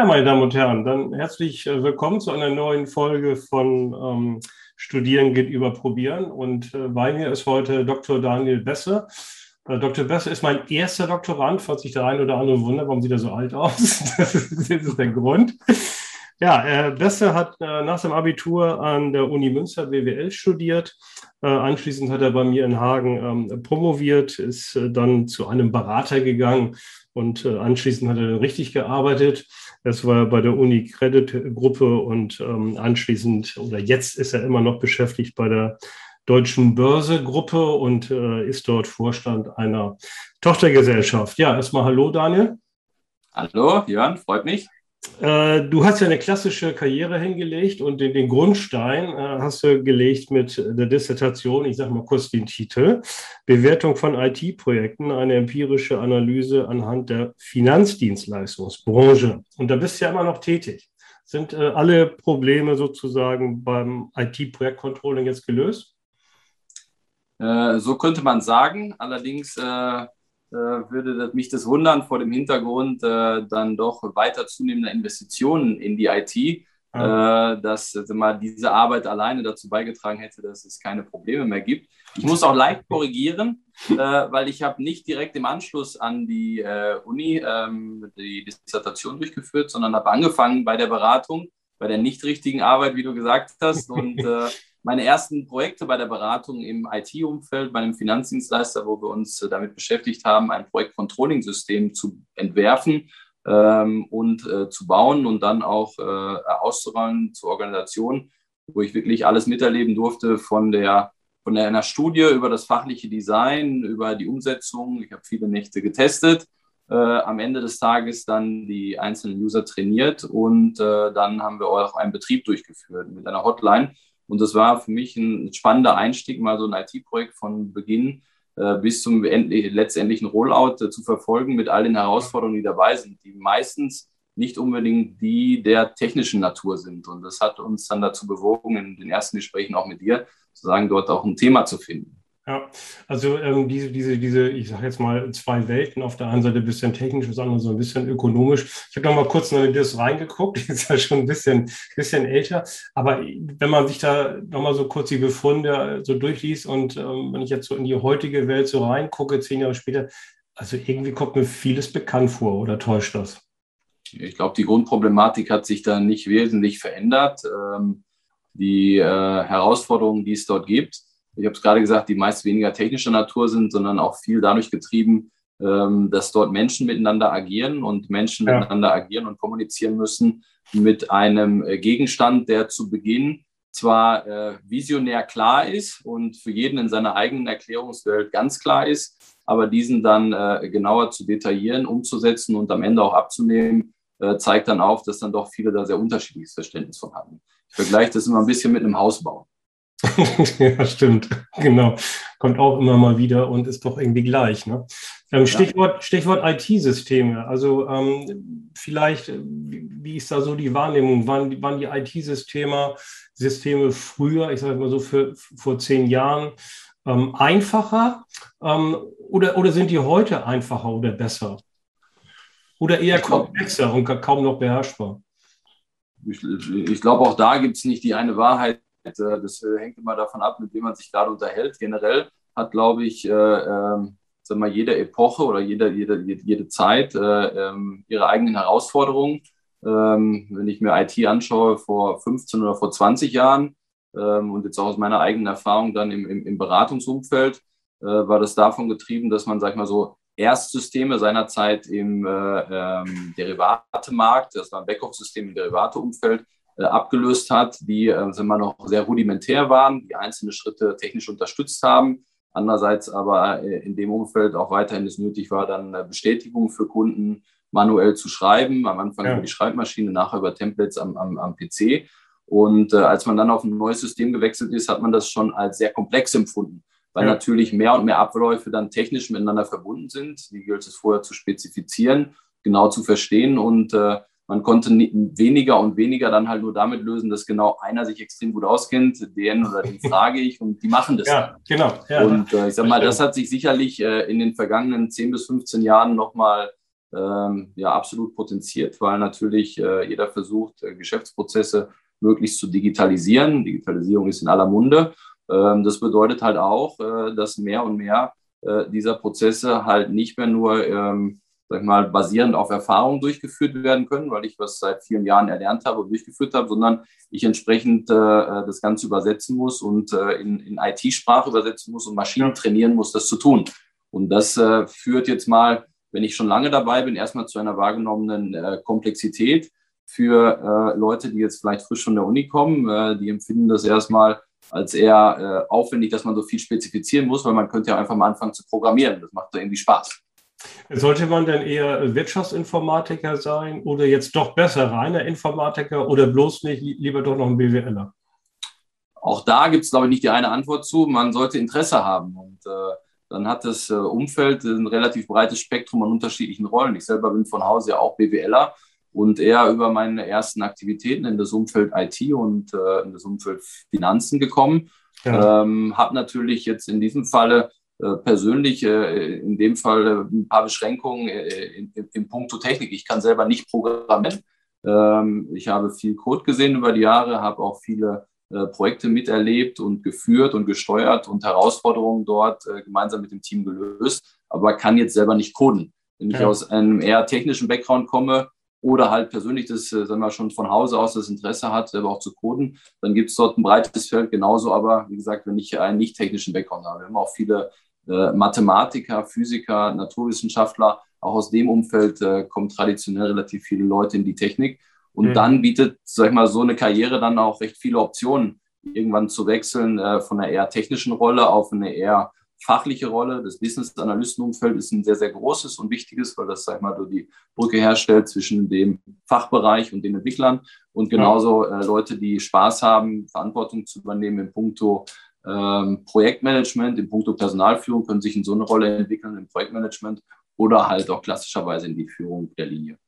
Ja, meine Damen und Herren, dann herzlich äh, willkommen zu einer neuen Folge von ähm, Studieren geht über Probieren. Und äh, bei mir ist heute Dr. Daniel Besse. Äh, Dr. Besse ist mein erster Doktorand, falls sich der eine oder andere wundert, warum sieht er so alt aus. das, ist, das ist der Grund. Ja, äh, hat äh, nach seinem Abitur an der Uni Münster BWL studiert. Äh, anschließend hat er bei mir in Hagen ähm, promoviert, ist äh, dann zu einem Berater gegangen und anschließend hat er richtig gearbeitet. Das war bei der Uni Credit Gruppe und ähm, anschließend oder jetzt ist er immer noch beschäftigt bei der Deutschen Börse Gruppe und ist dort Vorstand einer Tochtergesellschaft. Ja, erstmal Hallo, Daniel. Hallo, Jörn, freut mich. Äh, du hast ja eine klassische Karriere hingelegt und den, den Grundstein äh, hast du gelegt mit der Dissertation, ich sage mal kurz den Titel, Bewertung von IT-Projekten, eine empirische Analyse anhand der Finanzdienstleistungsbranche. Und da bist du ja immer noch tätig. Sind äh, alle Probleme sozusagen beim IT-Projektcontrolling jetzt gelöst? Äh, so könnte man sagen. Allerdings äh, würde mich das wundern vor dem Hintergrund äh, dann doch weiter zunehmender Investitionen in die IT, ja. äh, dass also mal diese Arbeit alleine dazu beigetragen hätte, dass es keine Probleme mehr gibt. Ich muss auch leicht korrigieren, äh, weil ich habe nicht direkt im Anschluss an die äh, Uni ähm, die Dissertation durchgeführt, sondern habe angefangen bei der Beratung, bei der nicht richtigen Arbeit, wie du gesagt hast und äh, meine ersten Projekte bei der Beratung im IT-Umfeld, bei einem Finanzdienstleister, wo wir uns äh, damit beschäftigt haben, ein Projekt-Controlling-System zu entwerfen ähm, und äh, zu bauen und dann auch äh, auszurollen zur Organisation, wo ich wirklich alles miterleben durfte von der von einer Studie über das fachliche Design, über die Umsetzung. Ich habe viele Nächte getestet. Äh, am Ende des Tages dann die einzelnen User trainiert und äh, dann haben wir auch einen Betrieb durchgeführt mit einer Hotline und das war für mich ein spannender Einstieg, mal so ein IT-Projekt von Beginn äh, bis zum letztendlichen Rollout äh, zu verfolgen mit all den Herausforderungen, die dabei sind, die meistens nicht unbedingt die der technischen Natur sind. Und das hat uns dann dazu bewogen, in den ersten Gesprächen auch mit dir, zu sagen, dort auch ein Thema zu finden. Ja, also ähm, diese, diese, diese, ich sage jetzt mal, zwei Welten, auf der einen Seite ein bisschen technisch, das andere so ein bisschen ökonomisch. Ich habe noch mal kurz in das reingeguckt, ist ja schon ein bisschen, bisschen älter, aber wenn man sich da noch mal so kurz die Befunde so durchliest und ähm, wenn ich jetzt so in die heutige Welt so reingucke, zehn Jahre später, also irgendwie kommt mir vieles bekannt vor, oder täuscht das? Ich glaube, die Grundproblematik hat sich da nicht wesentlich verändert. Ähm, die äh, Herausforderungen, die es dort gibt, ich habe es gerade gesagt, die meist weniger technischer Natur sind, sondern auch viel dadurch getrieben, ähm, dass dort Menschen miteinander agieren und Menschen ja. miteinander agieren und kommunizieren müssen mit einem äh, Gegenstand, der zu Beginn zwar äh, visionär klar ist und für jeden in seiner eigenen Erklärungswelt ganz klar ist, aber diesen dann äh, genauer zu detaillieren, umzusetzen und am Ende auch abzunehmen, äh, zeigt dann auf, dass dann doch viele da sehr unterschiedliches Verständnis von haben. Ich vergleiche das immer ein bisschen mit einem Hausbau. ja, stimmt. Genau. Kommt auch immer mal wieder und ist doch irgendwie gleich. Ne? Ähm, Stichwort, Stichwort IT-Systeme. Also ähm, vielleicht, äh, wie ist da so die Wahrnehmung? Waren, waren die IT-Systeme Systeme früher, ich sage mal so für, vor zehn Jahren, ähm, einfacher ähm, oder, oder sind die heute einfacher oder besser? Oder eher komplexer und kaum noch beherrschbar? Ich, ich glaube, auch da gibt es nicht die eine Wahrheit das äh, hängt immer davon ab, mit wem man sich gerade unterhält. Generell hat, glaube ich, äh, äh, sag mal, jede Epoche oder jede, jede, jede Zeit äh, ähm, ihre eigenen Herausforderungen. Ähm, wenn ich mir IT anschaue vor 15 oder vor 20 Jahren ähm, und jetzt auch aus meiner eigenen Erfahrung dann im, im, im Beratungsumfeld, äh, war das davon getrieben, dass man, sag ich mal so, Erstsysteme seinerzeit im äh, ähm, Derivatemarkt, das war ein Backoff-System im Derivateumfeld, abgelöst hat, die äh, sind noch sehr rudimentär waren, die einzelne Schritte technisch unterstützt haben. Andererseits aber äh, in dem Umfeld auch weiterhin es nötig war, dann Bestätigungen für Kunden manuell zu schreiben. Am Anfang ja. über die Schreibmaschine, nachher über Templates am, am, am PC. Und äh, als man dann auf ein neues System gewechselt ist, hat man das schon als sehr komplex empfunden, weil ja. natürlich mehr und mehr Abläufe dann technisch miteinander verbunden sind. Die gilt es vorher zu spezifizieren, genau zu verstehen und äh, man konnte weniger und weniger dann halt nur damit lösen, dass genau einer sich extrem gut auskennt, den oder den frage ich und die machen das. Ja, dann. genau. Ja, und äh, ich sag mal, das hat sich sicherlich äh, in den vergangenen 10 bis 15 Jahren nochmal ähm, ja absolut potenziert, weil natürlich äh, jeder versucht, äh, Geschäftsprozesse möglichst zu digitalisieren. Digitalisierung ist in aller Munde. Ähm, das bedeutet halt auch, äh, dass mehr und mehr äh, dieser Prozesse halt nicht mehr nur ähm, sag ich mal, basierend auf Erfahrungen durchgeführt werden können, weil ich was seit vielen Jahren erlernt habe und durchgeführt habe, sondern ich entsprechend äh, das Ganze übersetzen muss und äh, in, in IT-Sprache übersetzen muss und Maschinen trainieren muss, das zu tun. Und das äh, führt jetzt mal, wenn ich schon lange dabei bin, erstmal zu einer wahrgenommenen äh, Komplexität für äh, Leute, die jetzt vielleicht frisch von der Uni kommen. Äh, die empfinden das erstmal als eher äh, aufwendig, dass man so viel spezifizieren muss, weil man könnte ja einfach mal anfangen zu programmieren. Das macht da irgendwie Spaß. Sollte man denn eher Wirtschaftsinformatiker sein oder jetzt doch besser reiner Informatiker oder bloß nicht lieber doch noch ein BWLer? Auch da gibt es, glaube ich, nicht die eine Antwort zu. Man sollte Interesse haben und äh, dann hat das äh, Umfeld ein relativ breites Spektrum an unterschiedlichen Rollen. Ich selber bin von Hause ja auch BWLer und eher über meine ersten Aktivitäten in das Umfeld IT und äh, in das Umfeld Finanzen gekommen. Ja. Ähm, habe natürlich jetzt in diesem Falle persönlich äh, in dem Fall äh, ein paar Beschränkungen in, in, in puncto Technik. Ich kann selber nicht programmieren. Ähm, ich habe viel Code gesehen über die Jahre, habe auch viele Projekte miterlebt und geführt und gesteuert und Herausforderungen dort gemeinsam mit dem Team gelöst, aber kann jetzt selber nicht coden. Wenn ich ja. aus einem eher technischen Background komme, oder halt persönlich das, sagen wir schon von Hause aus das Interesse hat, selber auch zu coden, dann gibt es dort ein breites Feld. Genauso aber, wie gesagt, wenn ich einen nicht technischen Background habe. Wir haben auch viele äh, Mathematiker, Physiker, Naturwissenschaftler. Auch aus dem Umfeld äh, kommen traditionell relativ viele Leute in die Technik. Und mhm. dann bietet, sag ich mal, so eine Karriere dann auch recht viele Optionen, irgendwann zu wechseln äh, von einer eher technischen Rolle auf eine eher fachliche Rolle. Das Business-Analystenumfeld ist ein sehr, sehr großes und wichtiges, weil das, sag ich mal, so die Brücke herstellt zwischen dem Fachbereich und den Entwicklern und genauso äh, Leute, die Spaß haben, Verantwortung zu übernehmen in puncto ähm, Projektmanagement, in puncto Personalführung können sich in so eine Rolle entwickeln, im Projektmanagement oder halt auch klassischerweise in die Führung der Linie.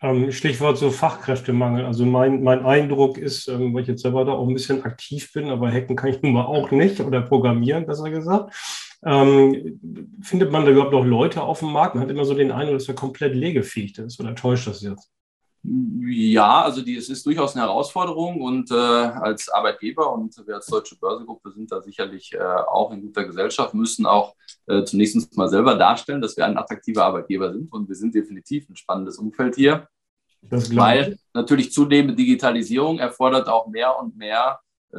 Ähm, Stichwort so Fachkräftemangel. Also mein, mein Eindruck ist, ähm, weil ich jetzt selber da auch ein bisschen aktiv bin, aber hacken kann ich nun mal auch nicht oder programmieren, besser gesagt. Ähm, findet man da überhaupt noch Leute auf dem Markt? Man hat immer so den Eindruck, dass er komplett legefähig ist oder täuscht das jetzt? Ja, also die, es ist durchaus eine Herausforderung und äh, als Arbeitgeber und wir als Deutsche Börsegruppe sind da sicherlich äh, auch in guter Gesellschaft, müssen auch äh, zunächst mal selber darstellen, dass wir ein attraktiver Arbeitgeber sind und wir sind definitiv ein spannendes Umfeld hier. weil natürlich zunehmende Digitalisierung erfordert auch mehr und mehr äh,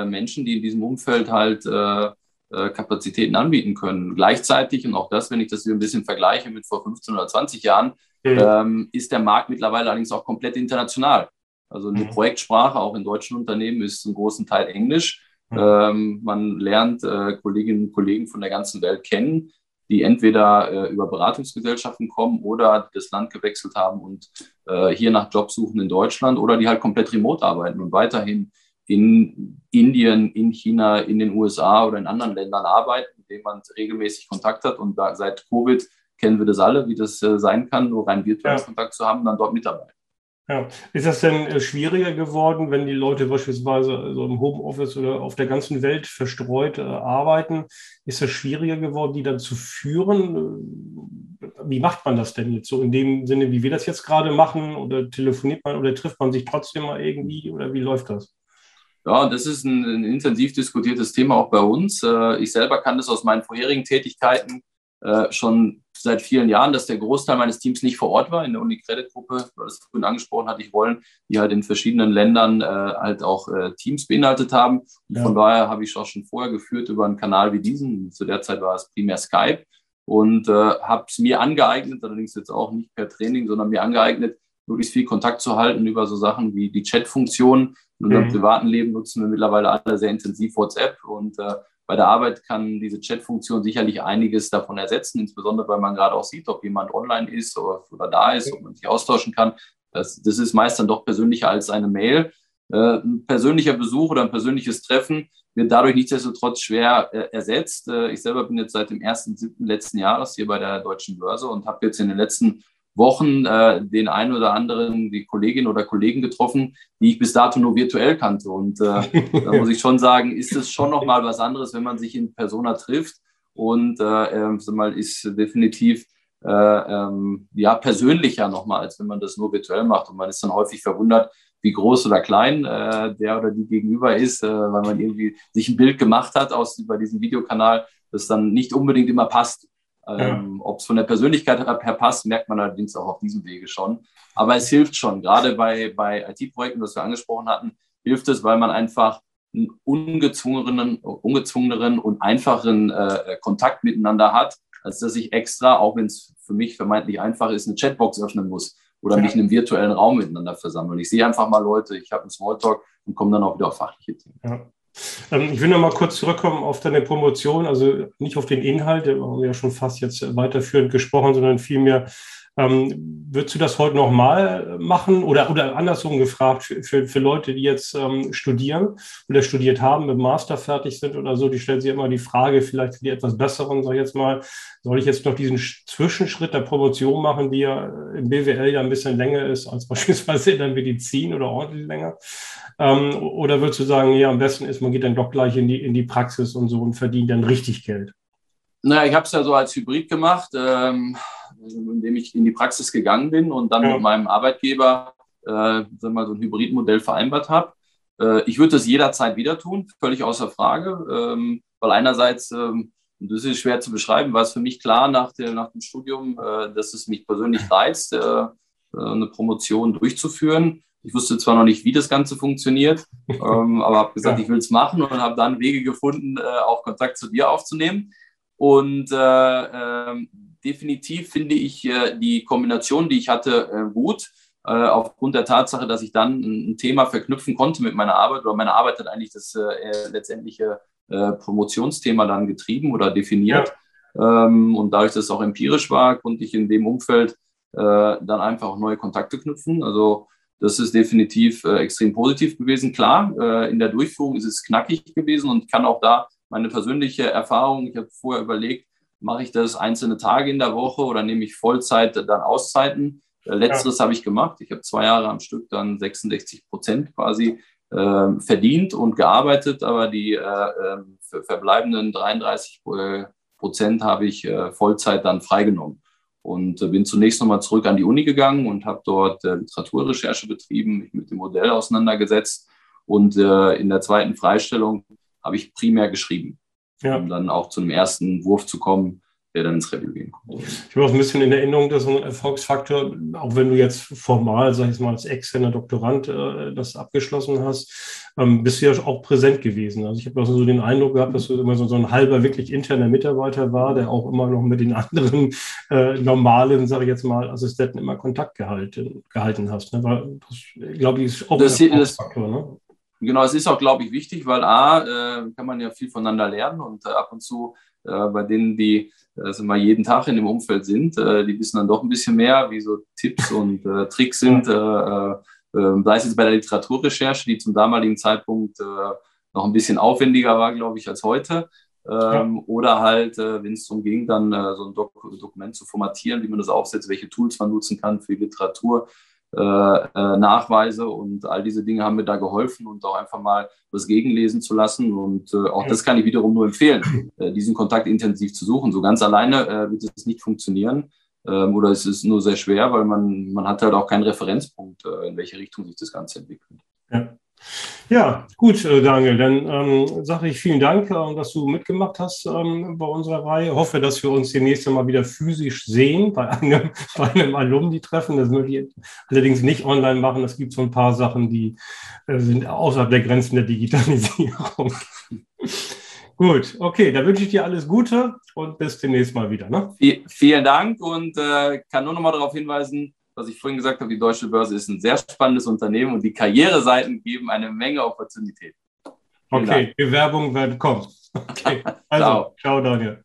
äh, Menschen, die in diesem Umfeld halt äh, Kapazitäten anbieten können. Gleichzeitig, und auch das, wenn ich das hier ein bisschen vergleiche mit vor 15 oder 20 Jahren, mhm. ähm, ist der Markt mittlerweile allerdings auch komplett international. Also eine mhm. Projektsprache, auch in deutschen Unternehmen, ist zum großen Teil Englisch. Mhm. Ähm, man lernt äh, Kolleginnen und Kollegen von der ganzen Welt kennen, die entweder äh, über Beratungsgesellschaften kommen oder das Land gewechselt haben und äh, hier nach Jobs suchen in Deutschland oder die halt komplett remote arbeiten und weiterhin in Indien, in China, in den USA oder in anderen Ländern arbeiten, mit denen man regelmäßig Kontakt hat. Und da, seit Covid kennen wir das alle, wie das äh, sein kann, nur rein virtuellen ja. Kontakt zu haben, dann dort mitarbeiten. Ja. Ist das denn äh, schwieriger geworden, wenn die Leute beispielsweise so im Homeoffice oder auf der ganzen Welt verstreut äh, arbeiten? Ist das schwieriger geworden, die dann zu führen? Wie macht man das denn jetzt so in dem Sinne, wie wir das jetzt gerade machen? Oder telefoniert man oder trifft man sich trotzdem mal irgendwie? Oder wie läuft das? Ja, das ist ein, ein intensiv diskutiertes Thema auch bei uns. Ich selber kann das aus meinen vorherigen Tätigkeiten schon seit vielen Jahren, dass der Großteil meines Teams nicht vor Ort war in der Unicredit-Gruppe, weil das vorhin angesprochen hatte, ich wollen, die halt in verschiedenen Ländern äh, halt auch äh, Teams beinhaltet haben. Ja. Von daher habe ich auch schon vorher geführt über einen Kanal wie diesen. Zu der Zeit war es primär Skype und äh, habe es mir angeeignet, allerdings jetzt auch nicht per Training, sondern mir angeeignet, möglichst viel Kontakt zu halten über so Sachen wie die Chat-Funktion. In unserem mhm. privaten Leben nutzen wir mittlerweile alle sehr intensiv WhatsApp und äh, bei der Arbeit kann diese Chat-Funktion sicherlich einiges davon ersetzen, insbesondere weil man gerade auch sieht, ob jemand online ist oder, oder da ist, ob man sich austauschen kann. Das, das ist meist dann doch persönlicher als eine Mail. Äh, ein persönlicher Besuch oder ein persönliches Treffen wird dadurch nichtsdestotrotz schwer äh, ersetzt. Äh, ich selber bin jetzt seit dem 1.7. letzten Jahres hier bei der Deutschen Börse und habe jetzt in den letzten Wochen äh, den einen oder anderen, die Kollegin oder Kollegen getroffen, die ich bis dato nur virtuell kannte. Und äh, da muss ich schon sagen, ist es schon noch mal was anderes, wenn man sich in Persona trifft. Und äh, äh, mal ist definitiv äh, ähm, ja, persönlicher nochmal, als wenn man das nur virtuell macht. Und man ist dann häufig verwundert, wie groß oder klein äh, der oder die gegenüber ist, äh, weil man irgendwie sich ein Bild gemacht hat aus über diesen Videokanal, das dann nicht unbedingt immer passt. Ähm. Ob es von der Persönlichkeit her passt, merkt man allerdings auch auf diesem Wege schon. Aber es hilft schon, gerade bei, bei IT-Projekten, das wir angesprochen hatten, hilft es, weil man einfach einen ungezwungeneren, ungezwungeneren und einfachen äh, Kontakt miteinander hat, als dass ich extra, auch wenn es für mich vermeintlich einfach ist, eine Chatbox öffnen muss oder ja. mich in einem virtuellen Raum miteinander versammeln. Ich sehe einfach mal Leute, ich habe einen Smalltalk und komme dann auch wieder auf fachliche Themen. Ja. Ähm, ich will noch mal kurz zurückkommen auf deine Promotion, also nicht auf den Inhalt, da haben wir ja schon fast jetzt weiterführend gesprochen, sondern vielmehr ähm, würdest du das heute nochmal machen oder, oder andersrum gefragt für, für Leute, die jetzt ähm, studieren oder studiert haben, mit Master fertig sind oder so, die stellen sich immer die Frage, vielleicht für die etwas Besseren, sag ich jetzt mal, soll ich jetzt noch diesen Zwischenschritt der Promotion machen, die ja im BWL ja ein bisschen länger ist als beispielsweise in der Medizin oder ordentlich länger? Ähm, oder würdest du sagen, ja, am besten ist, man geht dann doch gleich in die, in die Praxis und so und verdient dann richtig Geld? Naja, ich habe es ja so als Hybrid gemacht. Ähm indem ich in die Praxis gegangen bin und dann ja. mit meinem Arbeitgeber äh, mal, so ein Hybridmodell vereinbart habe. Äh, ich würde das jederzeit wieder tun, völlig außer Frage, ähm, weil einerseits, ähm, und das ist schwer zu beschreiben, war es für mich klar nach, der, nach dem Studium, äh, dass es mich persönlich reizt, äh, äh, eine Promotion durchzuführen. Ich wusste zwar noch nicht, wie das Ganze funktioniert, ähm, aber habe gesagt, ja. ich will es machen und habe dann Wege gefunden, äh, auch Kontakt zu dir aufzunehmen. Und äh, ähm, definitiv finde ich äh, die Kombination, die ich hatte, äh, gut. Äh, aufgrund der Tatsache, dass ich dann ein, Thema verknüpfen konnte mit meiner Arbeit oder meine Arbeit hat eigentlich das äh, letztendliche äh, Promotionsthema dann getrieben oder definiert. Ja. Ähm, und dadurch, dass es auch empirisch war, konnte ich in dem Umfeld äh, dann einfach auch neue Kontakte knüpfen. Also das ist definitiv extrem positiv gewesen. Klar, in der Durchführung ist es knackig gewesen und ich kann auch da meine persönliche Erfahrung, ich habe vorher überlegt, mache ich das einzelne Tage in der Woche oder nehme ich Vollzeit dann Auszeiten. Äh, letzteres ja. habe ich gemacht. Ich habe zwei Jahre am Stück dann 66 Prozent quasi äh, verdient und gearbeitet, aber die äh, ähm, verbleibenden 33 äh, Prozent habe ich äh, Vollzeit dann freigenommen. Und äh, bin zunächst nochmal zurück an die Uni gegangen und habe dort Literaturrecherche betrieben, mich mit dem Modell auseinandergesetzt. Und in der zweiten Freistellung habe ich primär geschrieben ja. um dann auch zu einem ersten Wurf zu kommen, der dann ins Review gehen kommt. Ich habe auch ein bisschen in Erinnerung, dass so ein Erfolgsfaktor, auch wenn du jetzt formal, sag ich mal, als externer Doktorand äh, das abgeschlossen hast, ähm, bist du ja auch präsent gewesen. Also ich habe also so den Eindruck gehabt, dass du immer so, so ein halber wirklich interner Mitarbeiter war, der auch immer noch mit den anderen äh, normalen, sage ich jetzt mal, Assistenten immer Kontakt gehalten, gehalten hast. Ne? Weil das, glaube ich, ist auch das, ein Erfolgsfaktor. Ne? Genau, es ist auch, glaube ich, wichtig, weil A, äh, kann man ja viel voneinander lernen und äh, ab und zu äh, bei denen, die also mal jeden Tag in dem Umfeld sind, die wissen dann doch ein bisschen mehr, wie so Tipps und äh, Tricks sind. Äh, äh, sei es jetzt bei der Literaturrecherche, die zum damaligen Zeitpunkt noch ein bisschen aufwendiger war, glaube ich, als heute. Ähm, ja. Oder halt, wenn es darum ging, dann so ein Dok Dokument zu formatieren, wie man das aufsetzt, welche Tools man nutzen kann für die Literatur. Äh, äh, Nachweise und all diese Dinge haben mir da geholfen und auch einfach mal was gegenlesen zu lassen. Und äh, auch das kann ich wiederum nur empfehlen, diesen Kontakt intensiv zu suchen. So ganz alleine wird es nicht funktionieren ähm, oder es ist nur sehr schwer, weil man, man hat halt auch keinen Referenzpunkt, in welche Richtung sich das Ganze entwickelt. Ja. Ja, gut, äh, Daniel, dann ähm, sage ich vielen Dank, äh, dass du mitgemacht hast ähm, bei unserer Reihe. Ich hoffe, dass wir uns demnächst mal wieder physisch sehen bei einem, bei einem Alumni-Treffen. Das möchte ich allerdings nicht online machen. Es gibt so ein paar Sachen, die äh, sind außerhalb der Grenzen der Digitalisierung. Gut, okay, da wünsche ich dir alles Gute und bis demnächst mal wieder. Ne? Vielen Dank und äh, kann nur noch mal darauf hinweisen, was ich vorhin gesagt habe, die Deutsche Börse ist ein sehr spannendes Unternehmen und die Karriereseiten geben eine Menge Opportunität. Okay, Bewerbungen werden kommen. Okay, also, ciao, ciao Daniel.